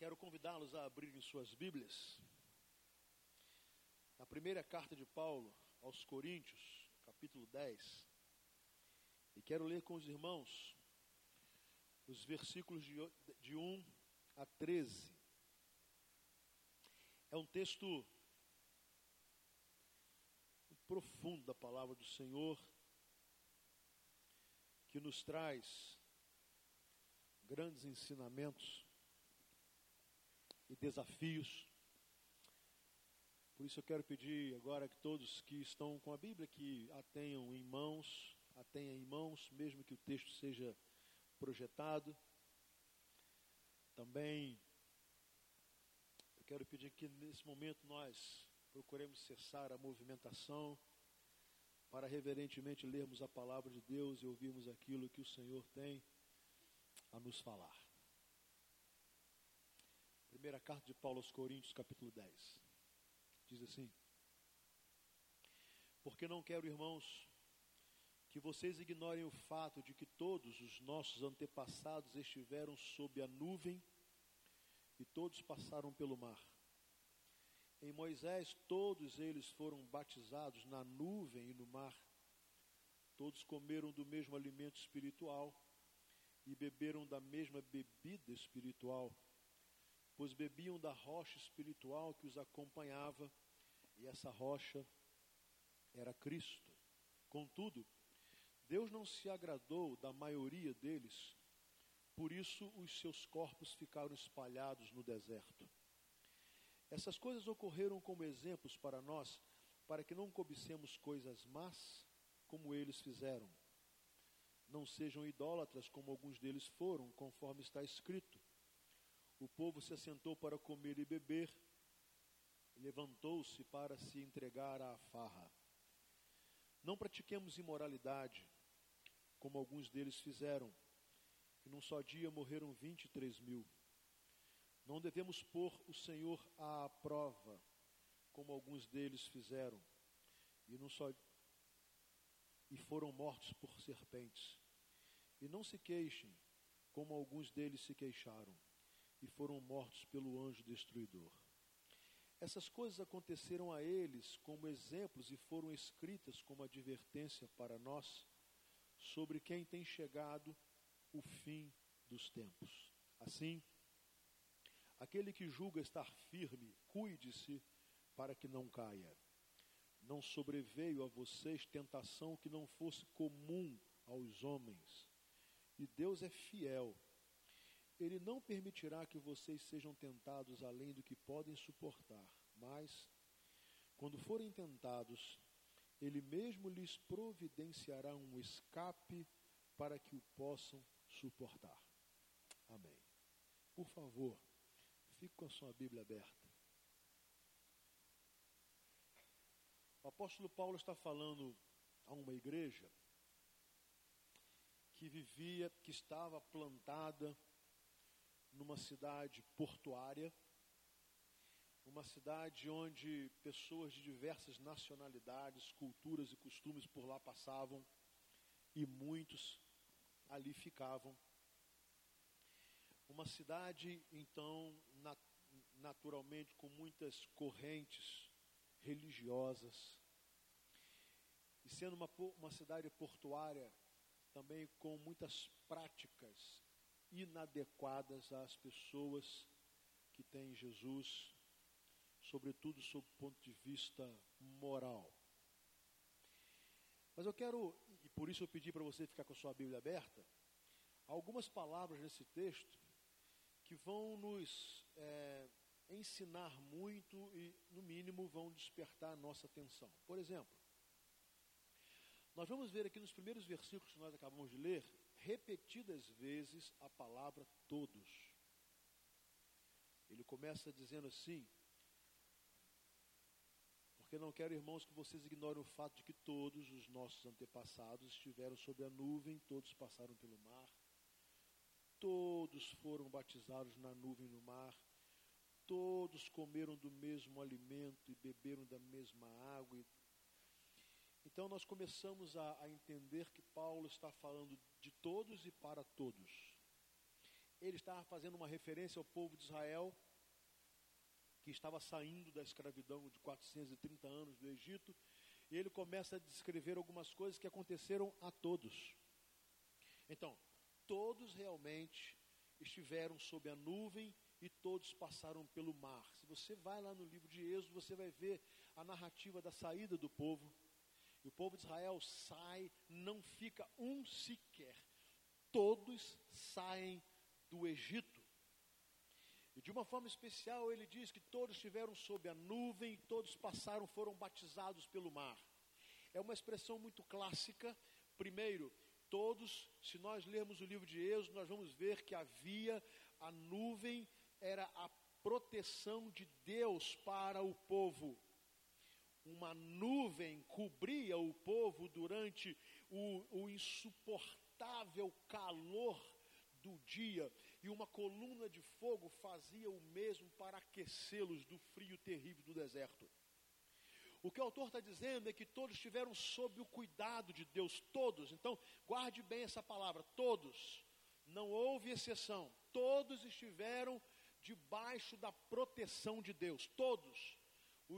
Quero convidá-los a abrirem suas Bíblias. Na primeira carta de Paulo aos Coríntios, capítulo 10. E quero ler com os irmãos os versículos de, de 1 a 13. É um texto profundo da palavra do Senhor que nos traz grandes ensinamentos e desafios. Por isso eu quero pedir agora que todos que estão com a Bíblia que a tenham em mãos, a tenham em mãos, mesmo que o texto seja projetado. Também eu quero pedir que nesse momento nós procuremos cessar a movimentação para reverentemente lermos a palavra de Deus e ouvirmos aquilo que o Senhor tem a nos falar. Primeira carta de Paulo aos Coríntios, capítulo 10. Diz assim: Porque não quero, irmãos, que vocês ignorem o fato de que todos os nossos antepassados estiveram sob a nuvem e todos passaram pelo mar. Em Moisés, todos eles foram batizados na nuvem e no mar. Todos comeram do mesmo alimento espiritual e beberam da mesma bebida espiritual pois bebiam da rocha espiritual que os acompanhava, e essa rocha era Cristo. Contudo, Deus não se agradou da maioria deles, por isso os seus corpos ficaram espalhados no deserto. Essas coisas ocorreram como exemplos para nós, para que não cobicemos coisas más, como eles fizeram. Não sejam idólatras, como alguns deles foram, conforme está escrito o povo se assentou para comer e beber, levantou-se para se entregar à farra. Não pratiquemos imoralidade, como alguns deles fizeram, e num só dia morreram 23 mil. Não devemos pôr o Senhor à prova, como alguns deles fizeram, e num só e foram mortos por serpentes. E não se queixem, como alguns deles se queixaram e foram mortos pelo anjo destruidor. Essas coisas aconteceram a eles como exemplos e foram escritas como advertência para nós sobre quem tem chegado o fim dos tempos. Assim, aquele que julga estar firme, cuide-se para que não caia. Não sobreveio a vocês tentação que não fosse comum aos homens. E Deus é fiel ele não permitirá que vocês sejam tentados além do que podem suportar, mas, quando forem tentados, Ele mesmo lhes providenciará um escape para que o possam suportar. Amém. Por favor, fique com a sua Bíblia aberta. O apóstolo Paulo está falando a uma igreja que vivia, que estava plantada numa cidade portuária, uma cidade onde pessoas de diversas nacionalidades, culturas e costumes por lá passavam e muitos ali ficavam. Uma cidade, então, nat naturalmente com muitas correntes religiosas, e sendo uma, uma cidade portuária também com muitas práticas inadequadas às pessoas que têm Jesus, sobretudo sob o ponto de vista moral. Mas eu quero, e por isso eu pedi para você ficar com a sua Bíblia aberta, algumas palavras nesse texto que vão nos é, ensinar muito e, no mínimo, vão despertar a nossa atenção. Por exemplo, nós vamos ver aqui nos primeiros versículos que nós acabamos de ler, repetidas vezes a palavra todos. Ele começa dizendo assim: Porque não quero, irmãos, que vocês ignorem o fato de que todos os nossos antepassados estiveram sob a nuvem, todos passaram pelo mar, todos foram batizados na nuvem no mar, todos comeram do mesmo alimento e beberam da mesma água e então nós começamos a, a, entender que Paulo está falando de todos e para todos. ele estava fazendo uma referência ao povo de Israel, que estava saindo da escravidão de 430 anos do Egito, e ele começa a descrever algumas coisas que aconteceram a todos. Então, todos realmente estiveram sob a nuvem e todos passaram pelo mar. Se você vai lá no livro de Êxodo, você vai ver a narrativa da saída do povo. E o povo de Israel sai, não fica um sequer. Todos saem do Egito. E de uma forma especial, ele diz que todos estiveram sob a nuvem, todos passaram, foram batizados pelo mar. É uma expressão muito clássica. Primeiro, todos, se nós lermos o livro de Êxodo, nós vamos ver que havia a nuvem, era a proteção de Deus para o povo. Uma nuvem cobria o povo durante o, o insuportável calor do dia, e uma coluna de fogo fazia o mesmo para aquecê-los do frio terrível do deserto. O que o autor está dizendo é que todos estiveram sob o cuidado de Deus, todos. Então, guarde bem essa palavra, todos. Não houve exceção. Todos estiveram debaixo da proteção de Deus, todos.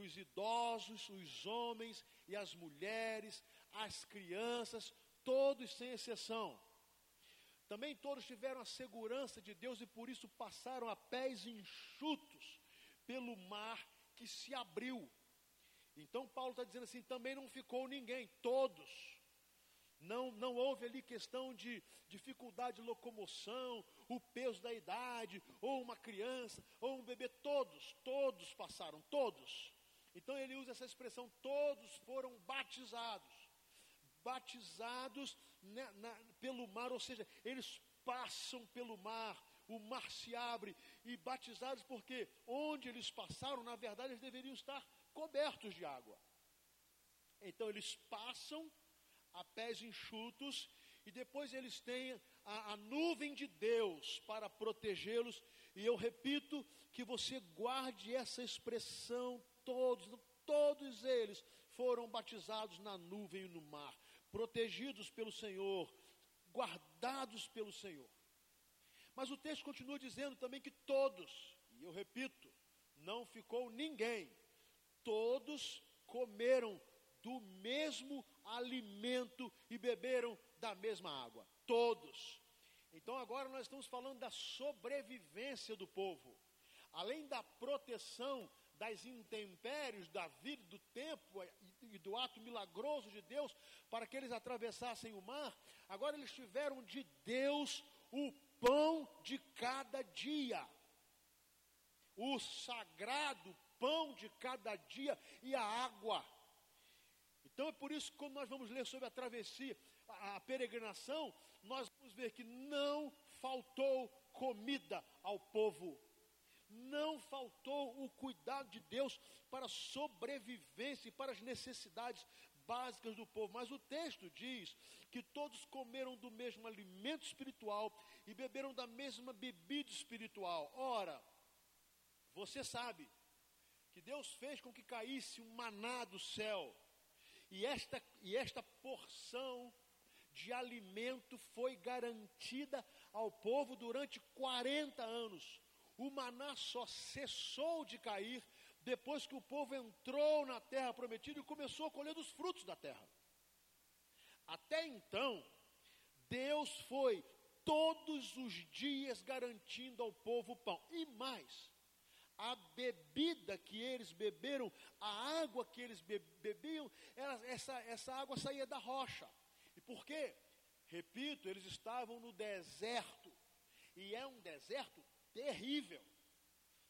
Os idosos, os homens e as mulheres, as crianças, todos sem exceção. Também todos tiveram a segurança de Deus e por isso passaram a pés enxutos pelo mar que se abriu. Então Paulo está dizendo assim: também não ficou ninguém, todos. Não, não houve ali questão de dificuldade de locomoção, o peso da idade, ou uma criança, ou um bebê, todos, todos passaram, todos. Então ele usa essa expressão: todos foram batizados batizados na, pelo mar, ou seja, eles passam pelo mar, o mar se abre, e batizados porque onde eles passaram, na verdade, eles deveriam estar cobertos de água. Então eles passam a pés enxutos e depois eles têm a, a nuvem de Deus para protegê-los. E eu repito que você guarde essa expressão, todos, todos eles foram batizados na nuvem e no mar protegidos pelo Senhor, guardados pelo Senhor. Mas o texto continua dizendo também que todos, e eu repito, não ficou ninguém, todos comeram do mesmo alimento e beberam da mesma água. Todos. Então agora nós estamos falando da sobrevivência do povo. Além da proteção das intempéries da vida, do tempo e do ato milagroso de Deus para que eles atravessassem o mar, agora eles tiveram de Deus o pão de cada dia. O sagrado pão de cada dia e a água. Então é por isso que quando nós vamos ler sobre a travessia, a, a peregrinação, nós vamos ver que não faltou comida ao povo não faltou o cuidado de Deus para a sobrevivência e para as necessidades básicas do povo. Mas o texto diz que todos comeram do mesmo alimento espiritual e beberam da mesma bebida espiritual. Ora, você sabe que Deus fez com que caísse um maná do céu. E esta, e esta porção de alimento foi garantida ao povo durante 40 anos o maná só cessou de cair depois que o povo entrou na terra prometida e começou a colher dos frutos da terra. Até então, Deus foi todos os dias garantindo ao povo pão. E mais, a bebida que eles beberam, a água que eles bebiam, essa, essa água saía da rocha. E por quê? Repito, eles estavam no deserto. E é um deserto terrível.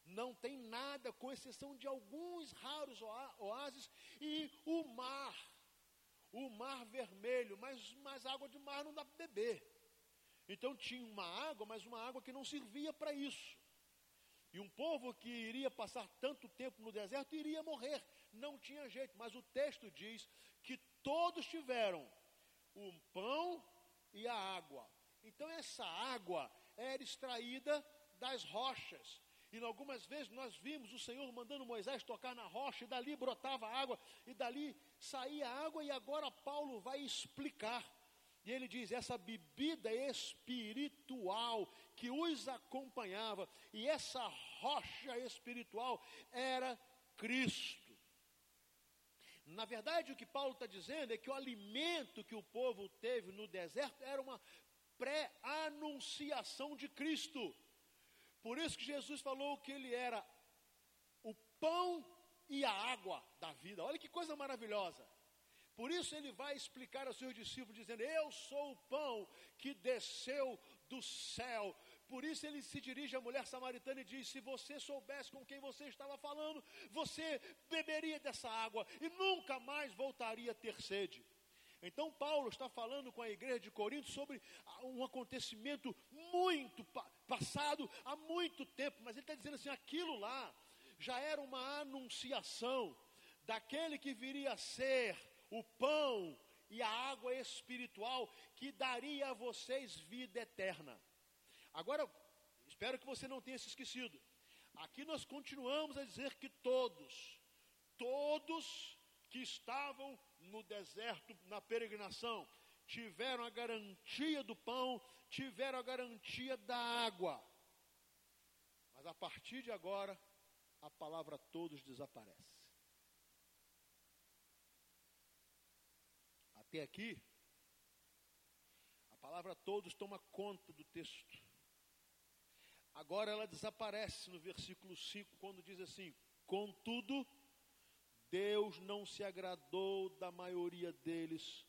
Não tem nada, com exceção de alguns raros oásis e o mar. O mar vermelho, mas, mas água de mar não dá para beber. Então tinha uma água, mas uma água que não servia para isso. E um povo que iria passar tanto tempo no deserto iria morrer. Não tinha jeito. Mas o texto diz que todos tiveram o pão e a água. Então essa água era extraída das rochas. E algumas vezes nós vimos o Senhor mandando Moisés tocar na rocha, e dali brotava água, e dali saía água, e agora Paulo vai explicar E ele diz: essa bebida espiritual que os acompanhava, e essa rocha espiritual era Cristo. Na verdade, o que Paulo está dizendo é que o alimento que o povo teve no deserto era uma pré-anunciação de Cristo. Por isso que Jesus falou que ele era o pão e a água da vida. Olha que coisa maravilhosa. Por isso ele vai explicar aos seus discípulos, dizendo: Eu sou o pão que desceu do céu. Por isso ele se dirige à mulher samaritana e diz: Se você soubesse com quem você estava falando, você beberia dessa água e nunca mais voltaria a ter sede. Então, Paulo está falando com a igreja de Corinto sobre um acontecimento muito passado há muito tempo, mas ele está dizendo assim: aquilo lá já era uma anunciação daquele que viria a ser o pão e a água espiritual que daria a vocês vida eterna. Agora, espero que você não tenha se esquecido. Aqui nós continuamos a dizer que todos, todos que estavam no deserto, na peregrinação, tiveram a garantia do pão, tiveram a garantia da água. Mas a partir de agora, a palavra todos desaparece. Até aqui, a palavra todos toma conta do texto. Agora ela desaparece no versículo 5, quando diz assim: Contudo, Deus não se agradou da maioria deles,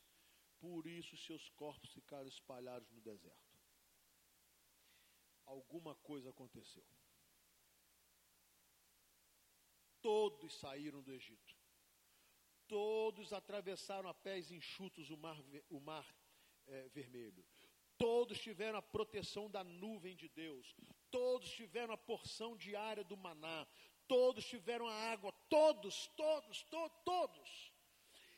por isso seus corpos ficaram espalhados no deserto. Alguma coisa aconteceu. Todos saíram do Egito. Todos atravessaram a pés enxutos o mar, o mar é, vermelho. Todos tiveram a proteção da nuvem de Deus. Todos tiveram a porção diária do maná. Todos tiveram a água. Todos, todos, to, todos.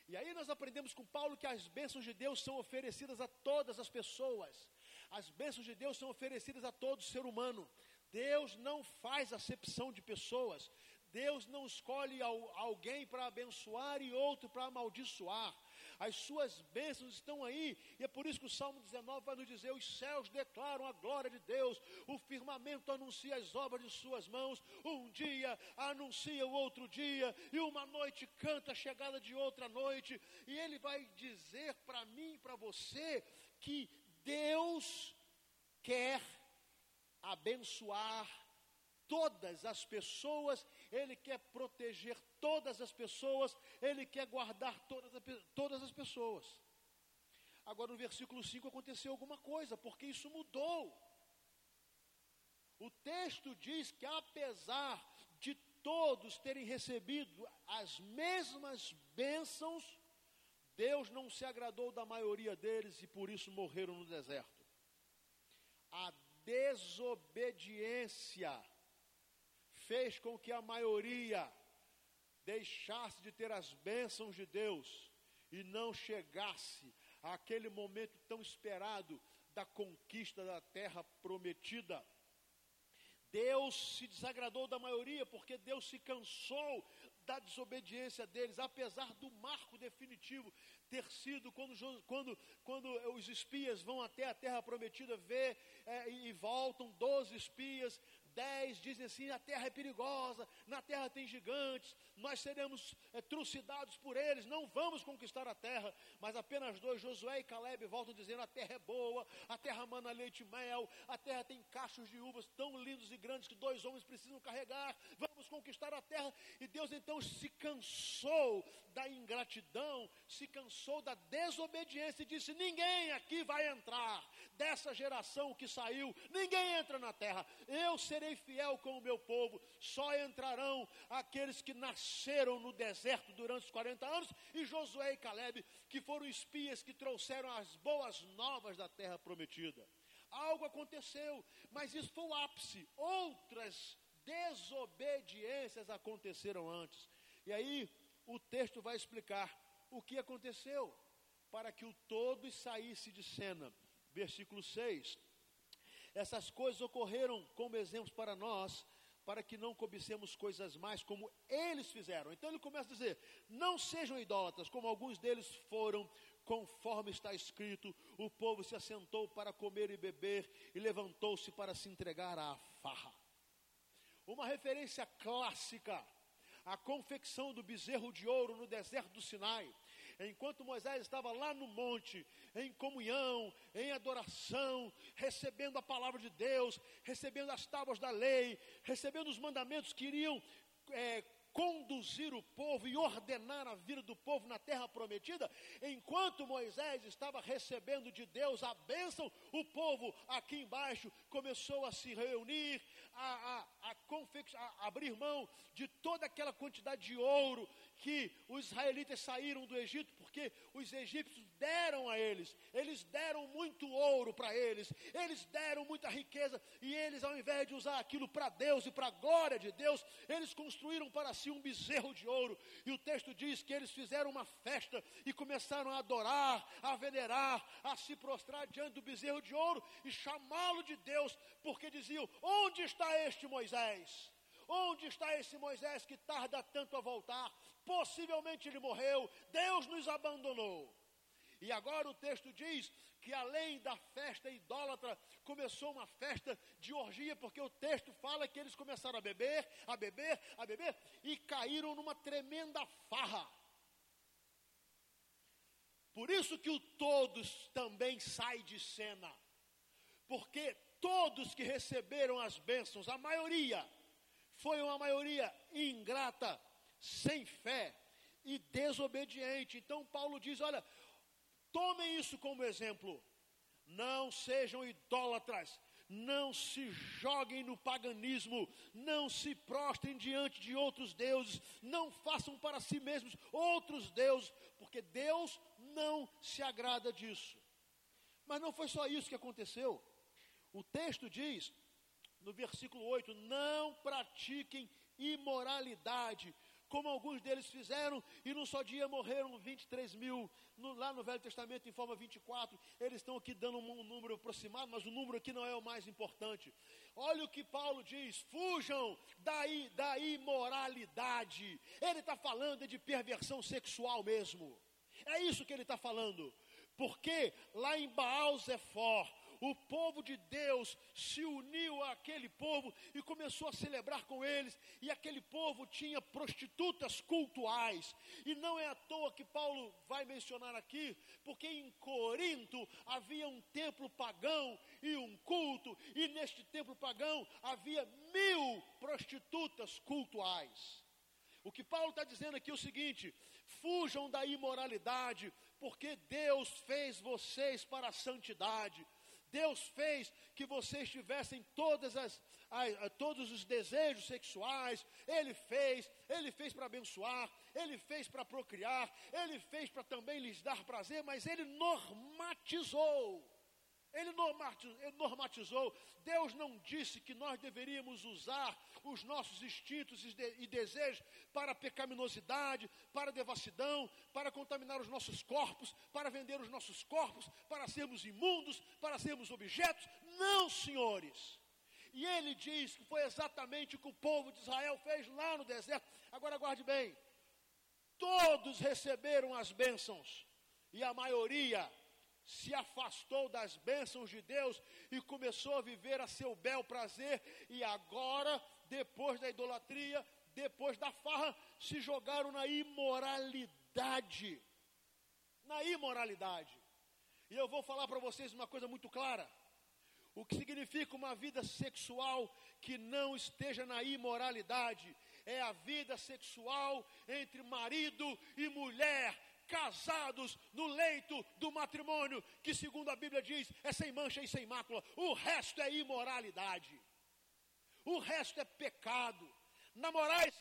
E aí nós aprendemos com Paulo que as bênçãos de Deus são oferecidas a todas as pessoas. As bênçãos de Deus são oferecidas a todo ser humano. Deus não faz acepção de pessoas. Deus não escolhe alguém para abençoar e outro para amaldiçoar. As suas bênçãos estão aí, e é por isso que o Salmo 19 vai nos dizer: os céus declaram a glória de Deus, o firmamento anuncia as obras de suas mãos, um dia anuncia o outro dia, e uma noite canta a chegada de outra noite, e ele vai dizer para mim e para você que Deus quer abençoar todas as pessoas, Ele quer proteger todas as pessoas, Ele quer guardar todas, todas as pessoas. Agora, no versículo 5 aconteceu alguma coisa, porque isso mudou. O texto diz que, apesar de todos terem recebido as mesmas bênçãos, Deus não se agradou da maioria deles e por isso morreram no deserto. A desobediência fez com que a maioria deixasse de ter as bênçãos de Deus e não chegasse àquele momento tão esperado da conquista da terra prometida. Deus se desagradou da maioria porque Deus se cansou da desobediência deles, apesar do marco definitivo ter sido quando, quando, quando os espias vão até a terra prometida ver é, e voltam, doze espias, 10 dizem assim: a terra é perigosa, na terra tem gigantes, nós seremos é, trucidados por eles, não vamos conquistar a terra. Mas apenas dois, Josué e Caleb, voltam dizendo: a terra é boa, a terra mana leite e mel, a terra tem cachos de uvas tão lindos e grandes que dois homens precisam carregar, conquistar a terra. E Deus então se cansou da ingratidão, se cansou da desobediência e disse: ninguém aqui vai entrar dessa geração que saiu, ninguém entra na terra, eu serei fiel com o meu povo, só entrarão aqueles que nasceram no deserto durante os 40 anos, e Josué e Caleb, que foram espias que trouxeram as boas novas da terra prometida. Algo aconteceu, mas isso foi o ápice, outras desobediências aconteceram antes. E aí o texto vai explicar o que aconteceu para que o todo saísse de cena versículo 6. Essas coisas ocorreram como exemplos para nós, para que não cobicemos coisas mais como eles fizeram. Então ele começa a dizer: não sejam idólatras, como alguns deles foram, conforme está escrito: o povo se assentou para comer e beber e levantou-se para se entregar à farra. Uma referência clássica à confecção do bezerro de ouro no deserto do Sinai. Enquanto Moisés estava lá no monte, em comunhão, em adoração, recebendo a palavra de Deus, recebendo as tábuas da lei, recebendo os mandamentos que iriam é, conduzir o povo e ordenar a vida do povo na terra prometida, enquanto Moisés estava recebendo de Deus a bênção, o povo aqui embaixo começou a se reunir, a, a, a, a abrir mão de toda aquela quantidade de ouro que os israelitas saíram do Egito, porque os egípcios deram a eles, eles deram muito ouro para eles, eles deram muita riqueza, e eles, ao invés de usar aquilo para Deus e para a glória de Deus, eles construíram para si um bezerro de ouro, e o texto diz que eles fizeram uma festa e começaram a adorar, a venerar, a se prostrar diante do bezerro de ouro e chamá-lo de Deus, porque diziam: Onde está este Moisés? Onde está esse Moisés que tarda tanto a voltar? Possivelmente ele morreu, Deus nos abandonou. E agora o texto diz que além da festa idólatra, começou uma festa de orgia, porque o texto fala que eles começaram a beber, a beber, a beber, e caíram numa tremenda farra. Por isso que o todos também sai de cena, porque todos que receberam as bênçãos, a maioria, foi uma maioria ingrata, sem fé e desobediente. Então Paulo diz: olha, tomem isso como exemplo. Não sejam idólatras, não se joguem no paganismo, não se prostrem diante de outros deuses, não façam para si mesmos outros deuses, porque Deus não se agrada disso. Mas não foi só isso que aconteceu. O texto diz, no versículo 8: Não pratiquem imoralidade, como alguns deles fizeram, e num só dia morreram 23 mil. No, lá no Velho Testamento, em forma 24, eles estão aqui dando um, um número aproximado, mas o número aqui não é o mais importante. Olha o que Paulo diz: fujam da, da imoralidade. Ele está falando de perversão sexual mesmo. É isso que ele está falando. Porque lá em Baal Zephor, o povo de Deus se uniu àquele povo e começou a celebrar com eles, e aquele povo tinha prostitutas cultuais, e não é à toa que Paulo vai mencionar aqui, porque em Corinto havia um templo pagão e um culto, e neste templo pagão havia mil prostitutas cultuais. O que Paulo está dizendo aqui é o seguinte: fujam da imoralidade, porque Deus fez vocês para a santidade. Deus fez que vocês tivessem todas as, todos os desejos sexuais. Ele fez, Ele fez para abençoar, Ele fez para procriar, Ele fez para também lhes dar prazer, mas Ele normatizou. Ele normatizou. Deus não disse que nós deveríamos usar os nossos instintos e desejos para pecaminosidade, para devassidão, para contaminar os nossos corpos, para vender os nossos corpos, para sermos imundos, para sermos objetos. Não, senhores. E ele diz que foi exatamente o que o povo de Israel fez lá no deserto. Agora guarde bem: todos receberam as bênçãos, e a maioria se afastou das bênçãos de Deus e começou a viver a seu bel prazer, e agora, depois da idolatria, depois da farra, se jogaram na imoralidade. Na imoralidade. E eu vou falar para vocês uma coisa muito clara. O que significa uma vida sexual que não esteja na imoralidade é a vida sexual entre marido e mulher, casados no leito do matrimônio, que segundo a Bíblia diz, é sem mancha e sem mácula. O resto é imoralidade. O resto é pecado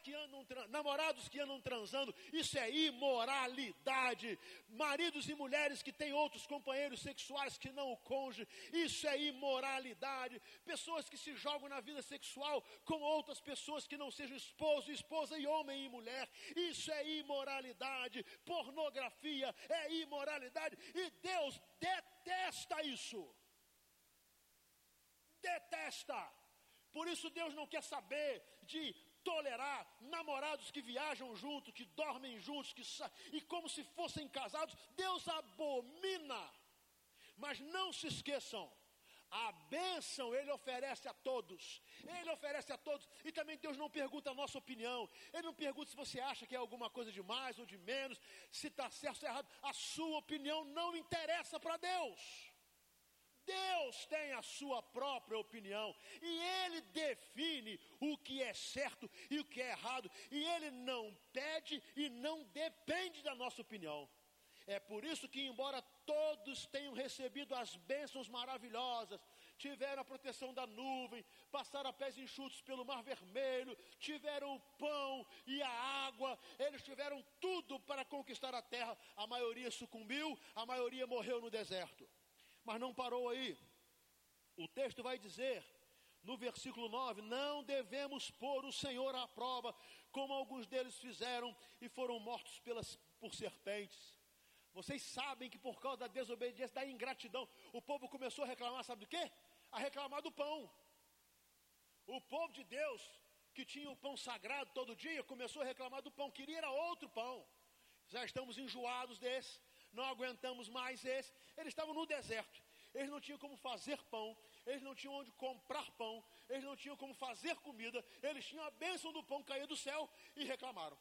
que andam, namorados que andam transando, isso é imoralidade. Maridos e mulheres que têm outros companheiros sexuais que não o cônjuge, isso é imoralidade. Pessoas que se jogam na vida sexual com outras pessoas que não sejam esposo, esposa e homem e mulher, isso é imoralidade. Pornografia é imoralidade e Deus detesta isso. Detesta. Por isso Deus não quer saber de tolerar namorados que viajam juntos, que dormem juntos, que e como se fossem casados. Deus abomina. Mas não se esqueçam, a bênção Ele oferece a todos. Ele oferece a todos. E também Deus não pergunta a nossa opinião. Ele não pergunta se você acha que é alguma coisa de mais ou de menos, se está certo ou errado. A sua opinião não interessa para Deus. Deus tem a sua própria opinião e Ele define o que é certo e o que é errado, e Ele não pede e não depende da nossa opinião. É por isso que, embora todos tenham recebido as bênçãos maravilhosas, tiveram a proteção da nuvem, passaram a pés enxutos pelo Mar Vermelho, tiveram o pão e a água, eles tiveram tudo para conquistar a terra. A maioria sucumbiu, a maioria morreu no deserto. Mas não parou aí. O texto vai dizer, no versículo 9: Não devemos pôr o Senhor à prova, como alguns deles fizeram e foram mortos pelas, por serpentes. Vocês sabem que por causa da desobediência, da ingratidão, o povo começou a reclamar, sabe do quê? A reclamar do pão. O povo de Deus, que tinha o pão sagrado todo dia, começou a reclamar do pão, queria era outro pão. Já estamos enjoados desse, não aguentamos mais esse. Eles estavam no deserto, eles não tinham como fazer pão, eles não tinham onde comprar pão, eles não tinham como fazer comida, eles tinham a bênção do pão cair do céu e reclamaram.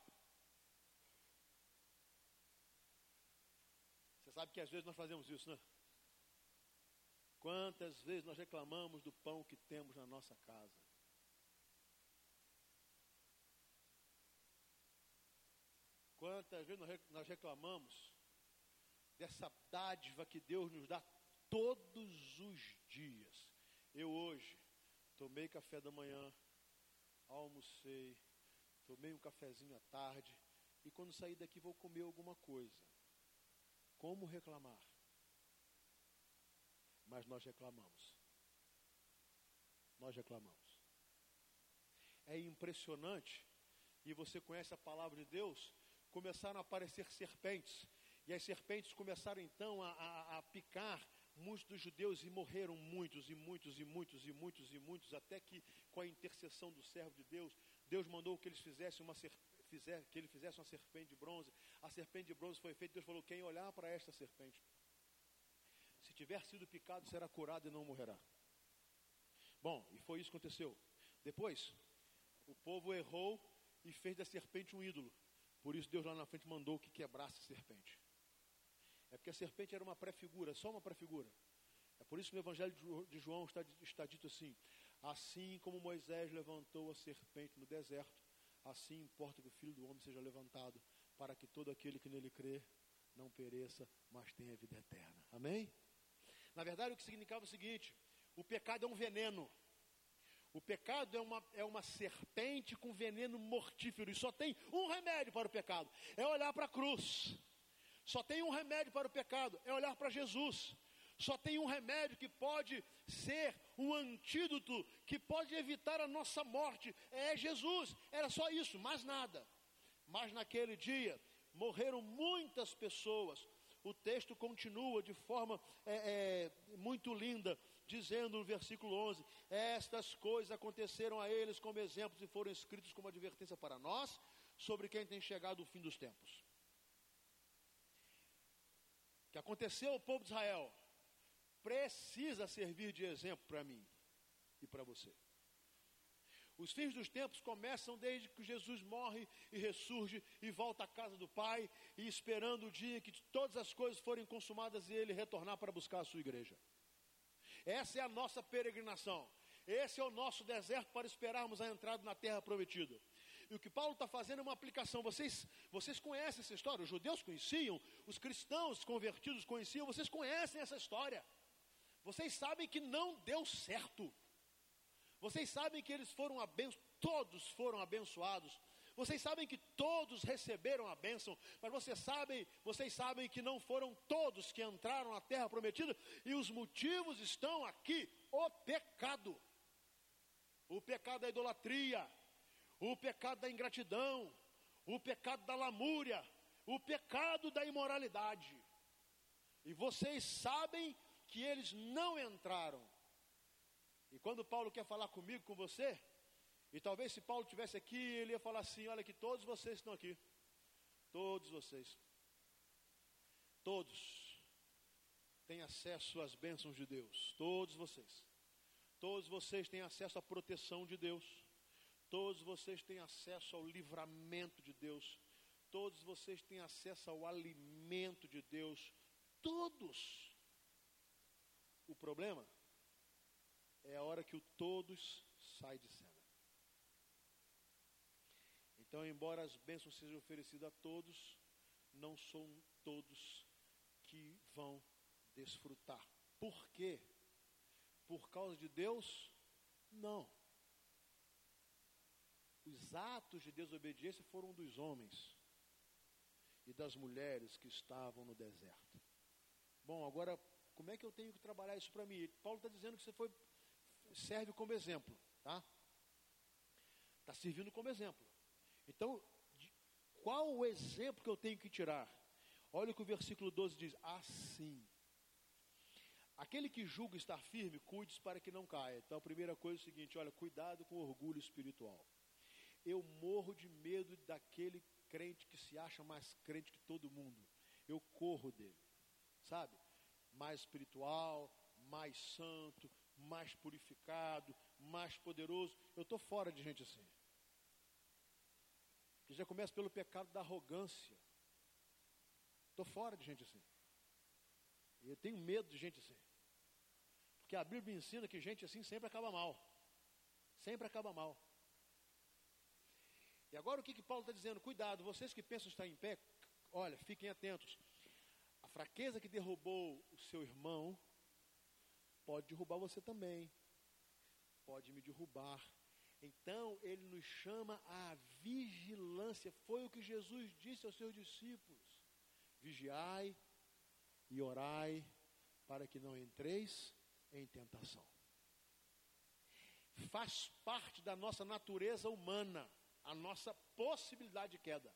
Sabe que às vezes nós fazemos isso, né? Quantas vezes nós reclamamos do pão que temos na nossa casa? Quantas vezes nós reclamamos dessa dádiva que Deus nos dá todos os dias? Eu hoje tomei café da manhã, almocei, tomei um cafezinho à tarde e quando sair daqui vou comer alguma coisa. Como reclamar? Mas nós reclamamos. Nós reclamamos. É impressionante, e você conhece a palavra de Deus, começaram a aparecer serpentes, e as serpentes começaram então a, a, a picar muitos dos judeus e morreram muitos e muitos e muitos e muitos e muitos, até que com a intercessão do servo de Deus, Deus mandou que eles fizessem uma fizer, que ele fizesse uma serpente de bronze. A serpente de bronze foi feita, Deus falou: quem olhar para esta serpente, se tiver sido picado, será curado e não morrerá. Bom, e foi isso que aconteceu. Depois, o povo errou e fez da serpente um ídolo. Por isso Deus lá na frente mandou que quebrasse a serpente. É porque a serpente era uma pré-figura, só uma pré-figura. É por isso que no Evangelho de João está, está dito assim: Assim como Moisés levantou a serpente no deserto, Assim importa que o Filho do Homem seja levantado, para que todo aquele que nele crê não pereça, mas tenha vida eterna. Amém? Na verdade, o que significava o seguinte: o pecado é um veneno. O pecado é uma, é uma serpente com veneno mortífero. E só tem um remédio para o pecado: é olhar para a cruz. Só tem um remédio para o pecado: é olhar para Jesus. Só tem um remédio que pode ser um antídoto, que pode evitar a nossa morte. É Jesus. Era só isso, mais nada. Mas naquele dia morreram muitas pessoas. O texto continua de forma é, é, muito linda, dizendo no versículo 11: Estas coisas aconteceram a eles como exemplos e foram escritos como advertência para nós, sobre quem tem chegado o fim dos tempos. Que aconteceu ao povo de Israel precisa servir de exemplo para mim e para você. Os fins dos tempos começam desde que Jesus morre e ressurge e volta à casa do Pai, e esperando o dia que todas as coisas forem consumadas e ele retornar para buscar a sua igreja. Essa é a nossa peregrinação. Esse é o nosso deserto para esperarmos a entrada na terra prometida. E o que Paulo está fazendo é uma aplicação. Vocês, vocês conhecem essa história? Os judeus conheciam, os cristãos convertidos conheciam, vocês conhecem essa história. Vocês sabem que não deu certo. Vocês sabem que eles foram abençoados, todos foram abençoados. Vocês sabem que todos receberam a bênção, mas vocês sabem, vocês sabem que não foram todos que entraram na terra prometida, e os motivos estão aqui: o pecado. O pecado da idolatria, o pecado da ingratidão, o pecado da lamúria, o pecado da imoralidade. E vocês sabem que eles não entraram. E quando Paulo quer falar comigo, com você, E talvez se Paulo tivesse aqui, ele ia falar assim: olha que todos vocês estão aqui. Todos vocês. Todos têm acesso às bênçãos de Deus. Todos vocês. Todos vocês têm acesso à proteção de Deus. Todos vocês têm acesso ao livramento de Deus. Todos vocês têm acesso ao alimento de Deus. Todos. O problema é a hora que o todos sai de cena. Então, embora as bênçãos sejam oferecidas a todos, não são todos que vão desfrutar. Por quê? Por causa de Deus? Não. Os atos de desobediência foram dos homens e das mulheres que estavam no deserto. Bom, agora, como é que eu tenho que trabalhar isso para mim? Paulo está dizendo que você foi, serve como exemplo, tá? Está servindo como exemplo. Então, qual o exemplo que eu tenho que tirar? Olha o que o versículo 12 diz: Assim. Aquele que julga estar firme, cuide-se para que não caia. Então, a primeira coisa é o seguinte: olha, cuidado com o orgulho espiritual. Eu morro de medo daquele crente que se acha mais crente que todo mundo. Eu corro dele, sabe? Mais espiritual, mais santo, mais purificado, mais poderoso. Eu estou fora de gente assim. Que já começa pelo pecado da arrogância. Estou fora de gente assim. Eu tenho medo de gente assim. Porque a Bíblia ensina que gente assim sempre acaba mal. Sempre acaba mal. E agora o que, que Paulo está dizendo? Cuidado, vocês que pensam estar em pé, olha, fiquem atentos. A fraqueza que derrubou o seu irmão pode derrubar você também. Pode me derrubar. Então ele nos chama à vigilância. Foi o que Jesus disse aos seus discípulos: Vigiai e orai para que não entreis em tentação. Faz parte da nossa natureza humana a nossa possibilidade de queda.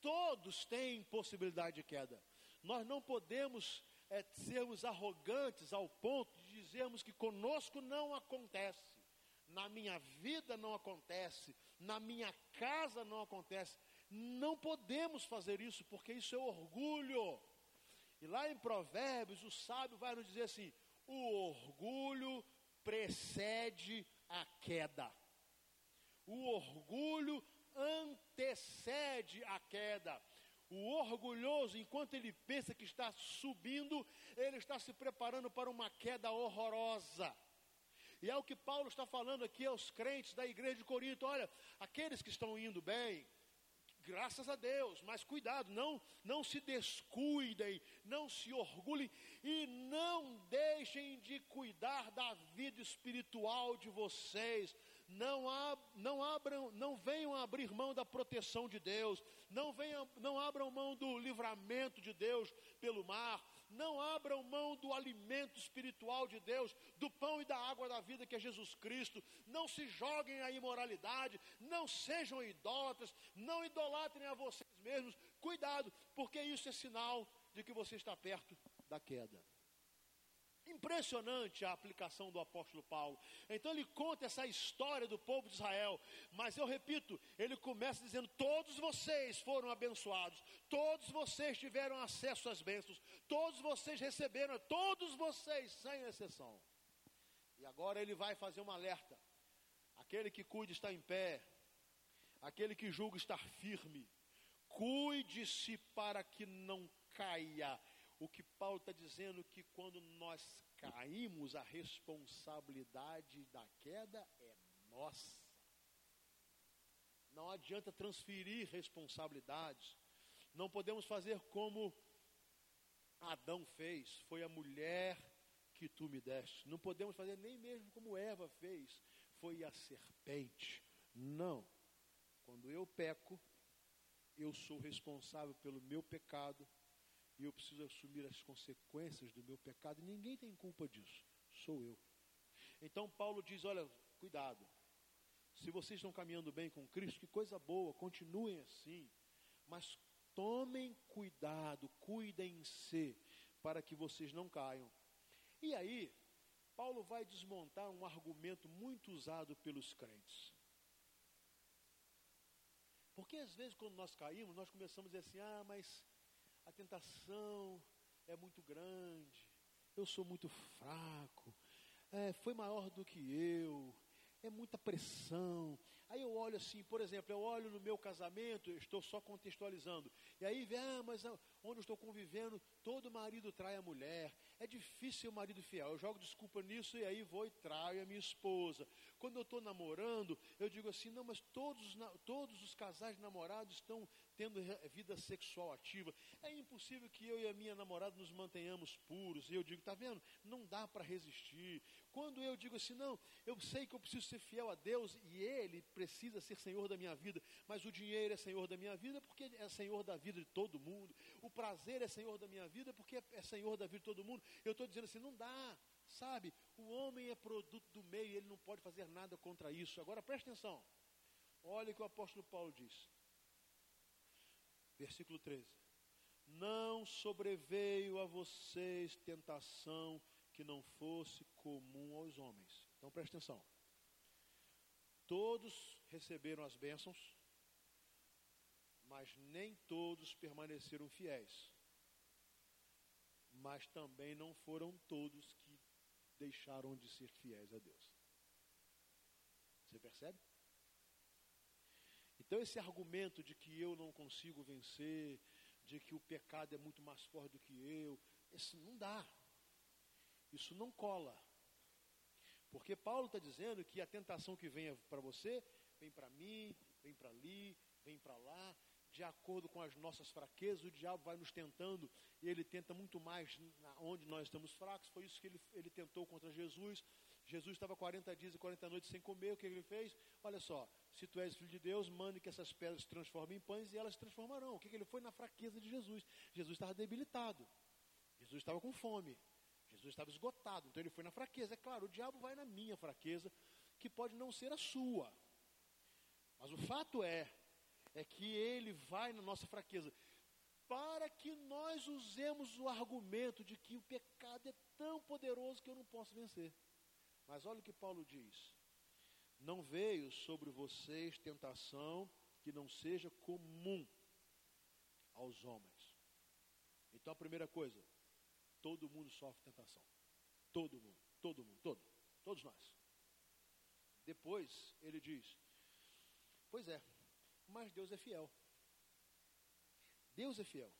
Todos têm possibilidade de queda. Nós não podemos é, sermos arrogantes ao ponto de dizermos que conosco não acontece, na minha vida não acontece, na minha casa não acontece. Não podemos fazer isso, porque isso é orgulho. E lá em Provérbios, o sábio vai nos dizer assim: o orgulho precede a queda. O orgulho antecede a queda. O orgulhoso, enquanto ele pensa que está subindo, ele está se preparando para uma queda horrorosa. E é o que Paulo está falando aqui aos crentes da igreja de Corinto: olha, aqueles que estão indo bem, graças a Deus, mas cuidado, não, não se descuidem, não se orgulhem e não deixem de cuidar da vida espiritual de vocês não, ab, não abram, não venham abrir mão da proteção de Deus, não, venham, não abram mão do livramento de Deus pelo mar, não abram mão do alimento espiritual de Deus, do pão e da água da vida que é Jesus Cristo, não se joguem à imoralidade, não sejam idólatras, não idolatrem a vocês mesmos, cuidado, porque isso é sinal de que você está perto da queda. Impressionante a aplicação do apóstolo Paulo. Então ele conta essa história do povo de Israel, mas eu repito, ele começa dizendo: todos vocês foram abençoados, todos vocês tiveram acesso às bênçãos, todos vocês receberam, todos vocês, sem exceção. E agora ele vai fazer um alerta: aquele que cuida está em pé, aquele que julga estar firme, cuide-se para que não caia o que Paulo está dizendo que quando nós caímos, a responsabilidade da queda é nossa. Não adianta transferir responsabilidades. Não podemos fazer como Adão fez, foi a mulher que tu me deste. Não podemos fazer nem mesmo como Eva fez, foi a serpente. Não. Quando eu peco, eu sou responsável pelo meu pecado e eu preciso assumir as consequências do meu pecado. Ninguém tem culpa disso, sou eu. Então Paulo diz: olha, cuidado. Se vocês estão caminhando bem com Cristo, que coisa boa, continuem assim. Mas tomem cuidado, cuidem-se, para que vocês não caiam. E aí, Paulo vai desmontar um argumento muito usado pelos crentes. Porque às vezes quando nós caímos, nós começamos a dizer assim: ah, mas a tentação é muito grande, eu sou muito fraco, é, foi maior do que eu, é muita pressão. Aí eu olho assim, por exemplo, eu olho no meu casamento, estou só contextualizando, e aí vê, ah, mas onde eu estou convivendo, todo marido trai a mulher, é difícil ser um marido fiel. Eu jogo desculpa nisso e aí vou e traio a minha esposa. Quando eu estou namorando, eu digo assim, não, mas todos, todos os casais namorados estão tendo vida sexual ativa. É impossível que eu e a minha namorada nos mantenhamos puros. E eu digo, tá vendo? Não dá para resistir. Quando eu digo assim, não, eu sei que eu preciso ser fiel a Deus e Ele precisa ser Senhor da minha vida, mas o dinheiro é Senhor da minha vida porque é Senhor da vida de todo mundo. O prazer é Senhor da minha vida porque é Senhor da vida de todo mundo. Eu estou dizendo assim, não dá, sabe? O homem é produto do meio, ele não pode fazer nada contra isso. Agora preste atenção. Olha o que o apóstolo Paulo diz. Versículo 13. Não sobreveio a vocês tentação que não fosse comum aos homens. Então preste atenção. Todos receberam as bênçãos, mas nem todos permaneceram fiéis. Mas também não foram todos que deixaram de ser fiéis a Deus. Você percebe? Então, esse argumento de que eu não consigo vencer, de que o pecado é muito mais forte do que eu, isso não dá. Isso não cola. Porque Paulo está dizendo que a tentação que vem para você, vem para mim, vem para ali, vem para lá, de acordo com as nossas fraquezas, o diabo vai nos tentando, e ele tenta muito mais onde nós estamos fracos. Foi isso que ele, ele tentou contra Jesus. Jesus estava 40 dias e 40 noites sem comer, o que ele fez? Olha só, se tu és filho de Deus, mande que essas pedras se transformem em pães e elas se transformarão. O que, que ele foi? Na fraqueza de Jesus. Jesus estava debilitado. Jesus estava com fome. Jesus estava esgotado, então ele foi na fraqueza. É claro, o diabo vai na minha fraqueza, que pode não ser a sua. Mas o fato é, é que ele vai na nossa fraqueza, para que nós usemos o argumento de que o pecado é tão poderoso que eu não posso vencer. Mas olha o que Paulo diz: Não veio sobre vocês tentação que não seja comum aos homens. Então a primeira coisa, Todo mundo sofre tentação. Todo mundo, todo mundo, todo, todos nós. Depois ele diz: Pois é, mas Deus é fiel. Deus é fiel.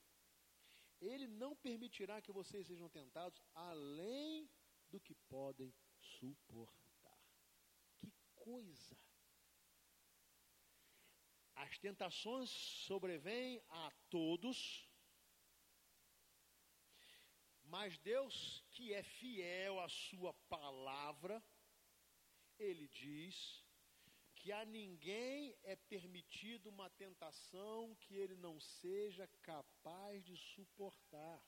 Ele não permitirá que vocês sejam tentados além do que podem suportar. Que coisa! As tentações sobrevêm a todos mas Deus, que é fiel à Sua palavra, Ele diz que a ninguém é permitido uma tentação que ele não seja capaz de suportar.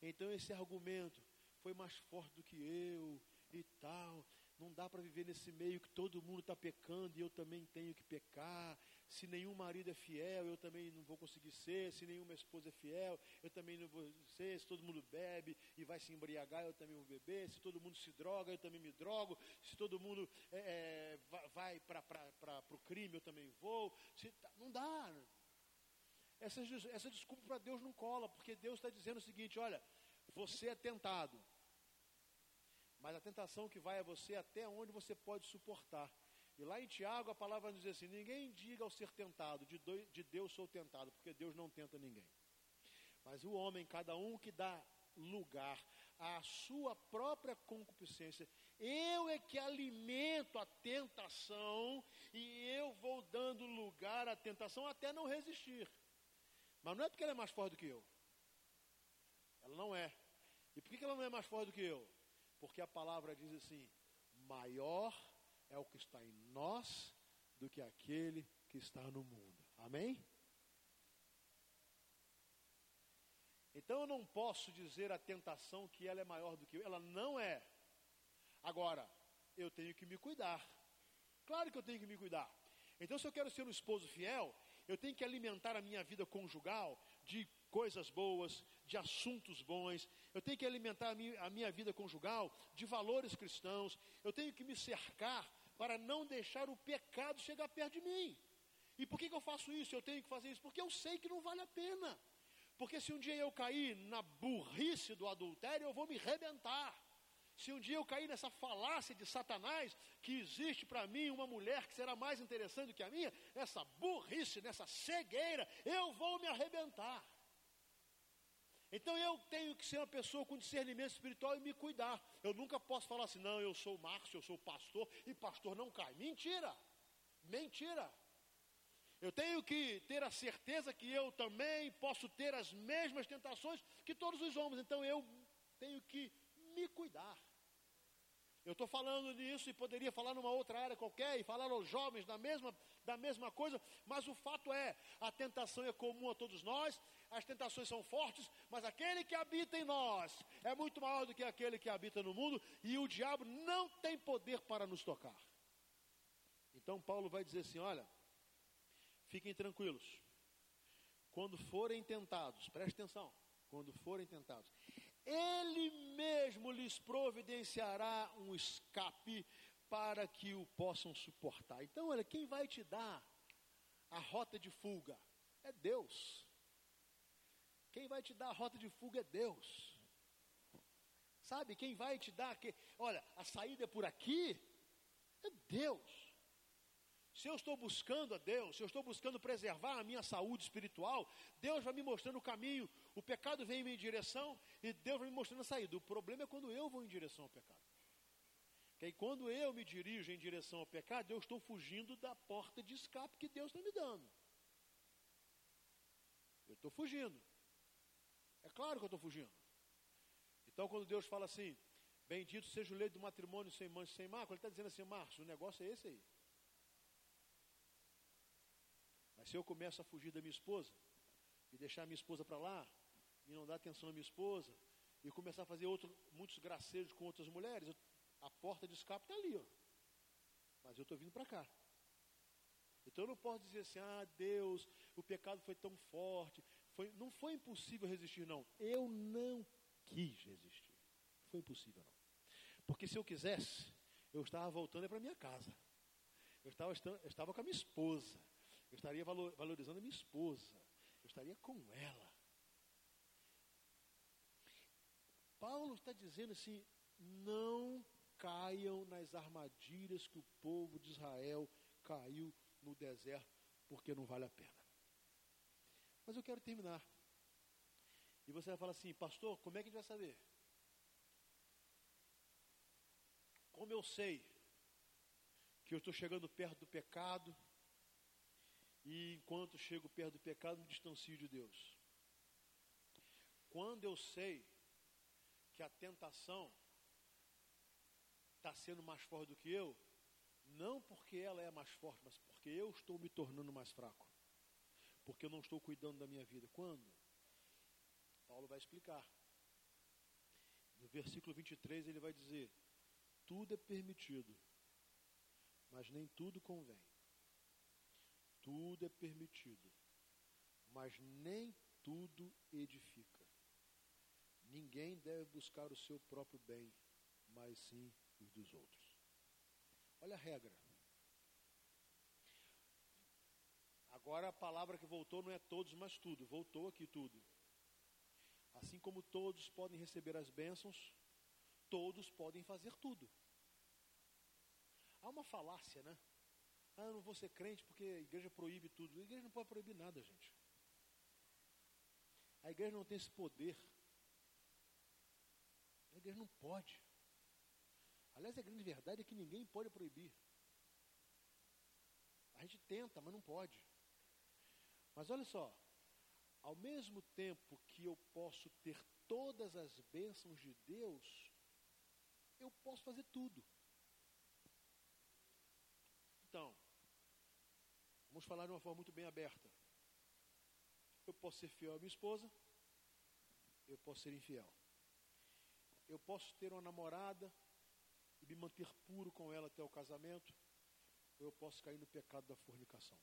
Então, esse argumento foi mais forte do que eu e tal. Não dá para viver nesse meio que todo mundo está pecando e eu também tenho que pecar se nenhum marido é fiel, eu também não vou conseguir ser, se nenhuma esposa é fiel, eu também não vou ser, se todo mundo bebe e vai se embriagar, eu também vou beber, se todo mundo se droga, eu também me drogo, se todo mundo é, é, vai para o crime, eu também vou. Se, tá, não dá. Essa, essa desculpa para Deus não cola, porque Deus está dizendo o seguinte: olha, você é tentado, mas a tentação que vai a você é até onde você pode suportar. E lá em Tiago a palavra diz assim: ninguém diga ao ser tentado, de, de Deus sou tentado, porque Deus não tenta ninguém. Mas o homem, cada um que dá lugar à sua própria concupiscência, eu é que alimento a tentação e eu vou dando lugar à tentação até não resistir. Mas não é porque ela é mais forte do que eu. Ela não é. E por que ela não é mais forte do que eu? Porque a palavra diz assim: maior é o que está em nós do que aquele que está no mundo. Amém? Então eu não posso dizer a tentação que ela é maior do que eu. Ela não é. Agora, eu tenho que me cuidar. Claro que eu tenho que me cuidar. Então, se eu quero ser um esposo fiel, eu tenho que alimentar a minha vida conjugal de coisas boas, de assuntos bons, eu tenho que alimentar a minha, a minha vida conjugal de valores cristãos, eu tenho que me cercar para não deixar o pecado chegar perto de mim. E por que, que eu faço isso? Eu tenho que fazer isso? Porque eu sei que não vale a pena. Porque se um dia eu cair na burrice do adultério, eu vou me rebentar. Se um dia eu cair nessa falácia de Satanás, que existe para mim uma mulher que será mais interessante do que a minha, essa burrice, nessa cegueira, eu vou me arrebentar. Então eu tenho que ser uma pessoa com discernimento espiritual e me cuidar. Eu nunca posso falar assim, não, eu sou Márcio, eu sou pastor, e pastor não cai. Mentira! Mentira! Eu tenho que ter a certeza que eu também posso ter as mesmas tentações que todos os homens. Então eu tenho que me cuidar. Eu estou falando nisso e poderia falar numa outra área qualquer e falar aos jovens da mesma, da mesma coisa, mas o fato é, a tentação é comum a todos nós, as tentações são fortes, mas aquele que habita em nós é muito maior do que aquele que habita no mundo e o diabo não tem poder para nos tocar. Então Paulo vai dizer assim: olha, fiquem tranquilos, quando forem tentados, preste atenção, quando forem tentados, ele mesmo lhes providenciará um escape para que o possam suportar. Então, olha, quem vai te dar a rota de fuga é Deus. Quem vai te dar a rota de fuga é Deus. Sabe, quem vai te dar que, olha, a saída é por aqui é Deus. Se eu estou buscando a Deus, se eu estou buscando preservar a minha saúde espiritual, Deus vai me mostrando o caminho. O pecado vem em minha direção e Deus vai me mostrando a saída. O problema é quando eu vou em direção ao pecado. Que aí, quando eu me dirijo em direção ao pecado, eu estou fugindo da porta de escape que Deus está me dando. Eu estou fugindo. É claro que eu estou fugindo. Então, quando Deus fala assim, bendito seja o leito do matrimônio sem mancha, sem mácula, Ele está dizendo assim, Márcio, o negócio é esse aí. Se eu começo a fugir da minha esposa, e deixar minha esposa para lá, e não dar atenção à minha esposa, e começar a fazer outro, muitos gracejos com outras mulheres, a porta de escape está ali, ó. Mas eu estou vindo para cá. Então eu não posso dizer assim, ah, Deus, o pecado foi tão forte. Foi, não foi impossível resistir, não. Eu não quis resistir. Foi impossível, não. Porque se eu quisesse, eu estava voltando para minha casa. Eu estava, eu estava com a minha esposa. Eu estaria valorizando a minha esposa. Eu estaria com ela. Paulo está dizendo assim: não caiam nas armadilhas que o povo de Israel caiu no deserto, porque não vale a pena. Mas eu quero terminar. E você vai falar assim, pastor, como é que a gente vai saber? Como eu sei que eu estou chegando perto do pecado, e enquanto chego perto do pecado, me distancio de Deus. Quando eu sei que a tentação está sendo mais forte do que eu, não porque ela é mais forte, mas porque eu estou me tornando mais fraco. Porque eu não estou cuidando da minha vida. Quando? Paulo vai explicar. No versículo 23 ele vai dizer: Tudo é permitido, mas nem tudo convém. Tudo é permitido, mas nem tudo edifica. Ninguém deve buscar o seu próprio bem, mas sim os dos outros. Olha a regra. Agora a palavra que voltou não é todos, mas tudo. Voltou aqui tudo. Assim como todos podem receber as bênçãos, todos podem fazer tudo. Há uma falácia, né? Ah, eu não vou ser crente porque a igreja proíbe tudo. A igreja não pode proibir nada, gente. A igreja não tem esse poder. A igreja não pode. Aliás, a grande verdade é que ninguém pode proibir. A gente tenta, mas não pode. Mas olha só, ao mesmo tempo que eu posso ter todas as bênçãos de Deus, eu posso fazer tudo. Então, Vamos falar de uma forma muito bem aberta. Eu posso ser fiel à minha esposa, eu posso ser infiel. Eu posso ter uma namorada e me manter puro com ela até o casamento, ou eu posso cair no pecado da fornicação.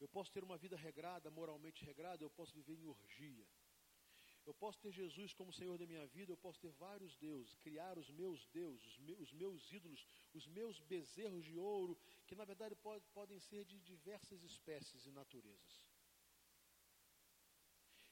Eu posso ter uma vida regrada, moralmente regrada, eu posso viver em orgia. Eu posso ter Jesus como Senhor da minha vida, eu posso ter vários deuses, criar os meus deuses, os meus ídolos os meus bezerros de ouro, que na verdade pode, podem ser de diversas espécies e naturezas.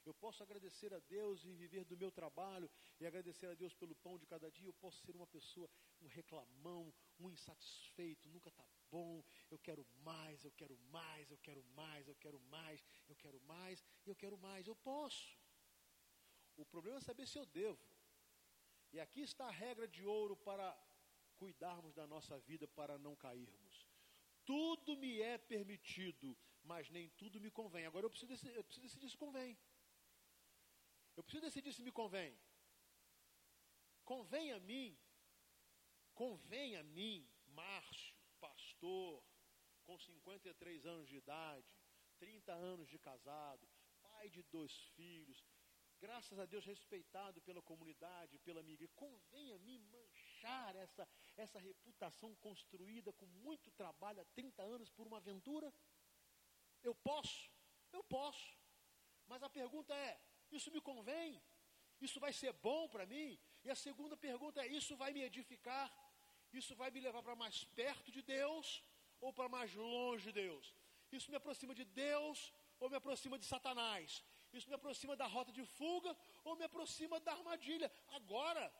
Eu posso agradecer a Deus e viver do meu trabalho e agradecer a Deus pelo pão de cada dia. Eu posso ser uma pessoa, um reclamão, um insatisfeito, nunca está bom. Eu quero mais, eu quero mais, eu quero mais, eu quero mais, eu quero mais, eu quero mais. Eu posso. O problema é saber se eu devo. E aqui está a regra de ouro para cuidarmos da nossa vida para não cairmos. Tudo me é permitido, mas nem tudo me convém. Agora eu preciso decidir, eu preciso decidir se convém. Eu preciso decidir se me convém. Convém a mim, convém a mim, Márcio, pastor, com 53 anos de idade, 30 anos de casado, pai de dois filhos, graças a Deus respeitado pela comunidade, pela igreja, convém a mim manchar essa, essa reputação construída com muito trabalho há 30 anos por uma aventura? Eu posso, eu posso. Mas a pergunta é: isso me convém? Isso vai ser bom para mim? E a segunda pergunta é: isso vai me edificar? Isso vai me levar para mais perto de Deus ou para mais longe de Deus? Isso me aproxima de Deus ou me aproxima de Satanás? Isso me aproxima da rota de fuga ou me aproxima da armadilha? Agora,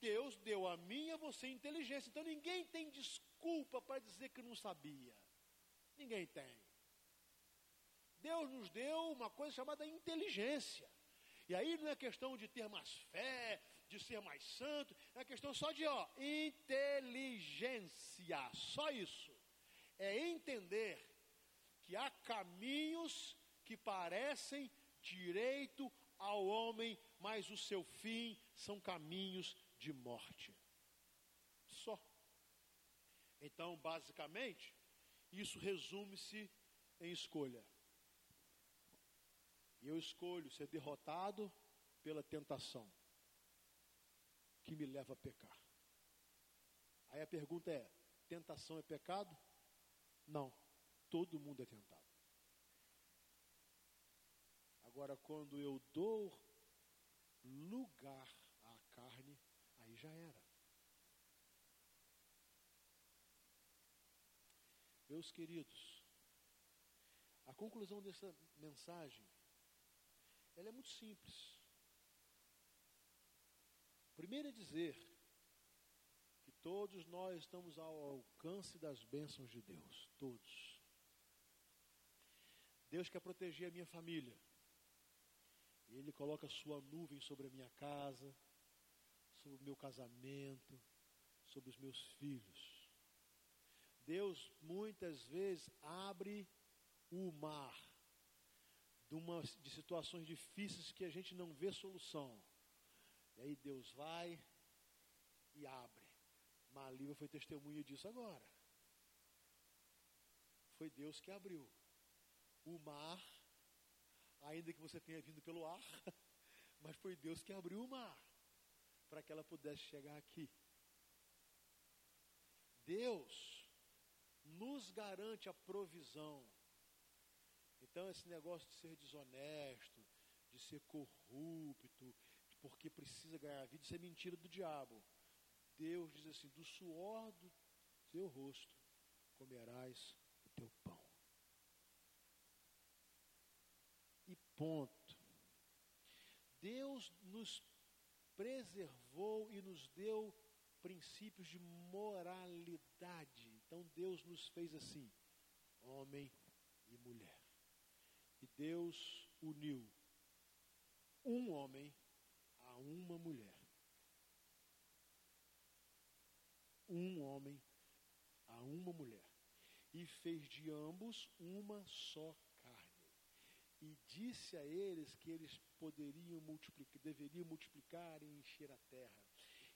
Deus deu a mim e a você inteligência. Então ninguém tem desculpa para dizer que não sabia. Ninguém tem. Deus nos deu uma coisa chamada inteligência. E aí não é questão de ter mais fé, de ser mais santo, é questão só de ó, inteligência, só isso. É entender que há caminhos que parecem direito ao homem, mas o seu fim são caminhos de morte. Só. Então, basicamente, isso resume-se em escolha. Eu escolho ser derrotado pela tentação que me leva a pecar. Aí a pergunta é: tentação é pecado? Não. Todo mundo é tentado. Agora, quando eu dou lugar à carne, aí já era. Meus queridos, a conclusão dessa mensagem ela é muito simples. Primeiro é dizer que todos nós estamos ao alcance das bênçãos de Deus, todos. Deus quer proteger a minha família. Ele coloca sua nuvem sobre a minha casa, sobre o meu casamento, sobre os meus filhos. Deus muitas vezes abre o mar de, uma, de situações difíceis que a gente não vê solução. E aí Deus vai e abre. Malíva foi testemunha disso agora. Foi Deus que abriu o mar, ainda que você tenha vindo pelo ar, mas foi Deus que abriu o mar para que ela pudesse chegar aqui. Deus nos garante a provisão então, esse negócio de ser desonesto, de ser corrupto, porque precisa ganhar a vida, isso é mentira do diabo. Deus diz assim: do suor do teu rosto comerás o teu pão. E ponto. Deus nos preservou e nos deu princípios de moralidade. Então Deus nos fez assim, homem e mulher. E Deus uniu um homem uma mulher. Um homem a uma mulher. E fez de ambos uma só carne. E disse a eles que eles poderiam multiplicar, deveriam multiplicar e encher a terra.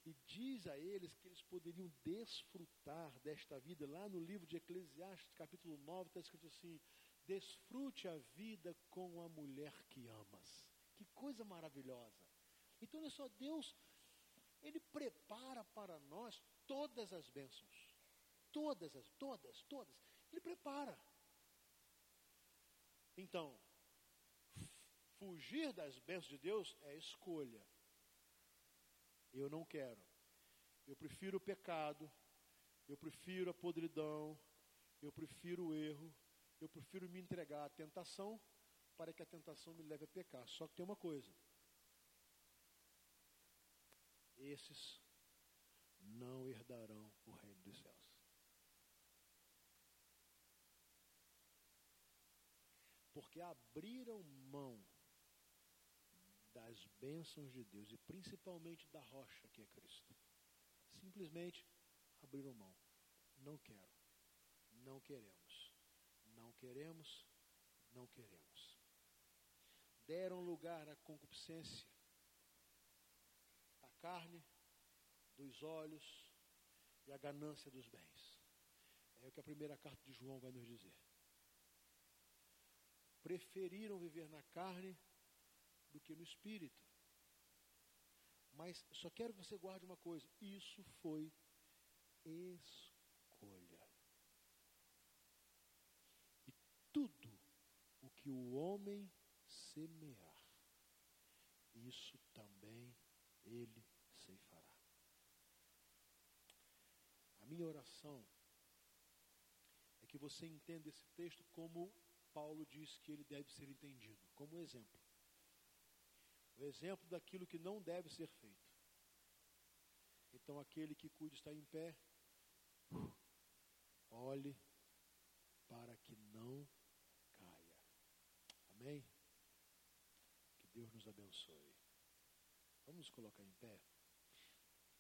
E diz a eles que eles poderiam desfrutar desta vida. Lá no livro de Eclesiastes, capítulo 9, está escrito assim: Desfrute a vida com a mulher que amas. Que coisa maravilhosa. Então, olha só, Deus, Ele prepara para nós todas as bênçãos. Todas, as, todas, todas. Ele prepara. Então, fugir das bênçãos de Deus é escolha. Eu não quero. Eu prefiro o pecado, Eu prefiro a podridão, eu prefiro o erro, eu prefiro me entregar à tentação para que a tentação me leve a pecar. Só que tem uma coisa: esses não herdarão o reino dos céus. Porque abriram mão das bênçãos de Deus e principalmente da rocha que é Cristo. Simplesmente abriram mão. Não quero. Não queremos. Não queremos. Não queremos. Deram lugar à concupiscência carne, dos olhos e a ganância dos bens. É o que a primeira carta de João vai nos dizer. Preferiram viver na carne do que no espírito. Mas só quero que você guarde uma coisa: isso foi escolha. E tudo o que o homem semear, isso também ele ceifará. A minha oração é que você entenda esse texto como Paulo diz que ele deve ser entendido, como exemplo. O exemplo daquilo que não deve ser feito. Então, aquele que cuida está em pé, olhe para que não caia. Amém? Que Deus nos abençoe. Vamos nos colocar em pé.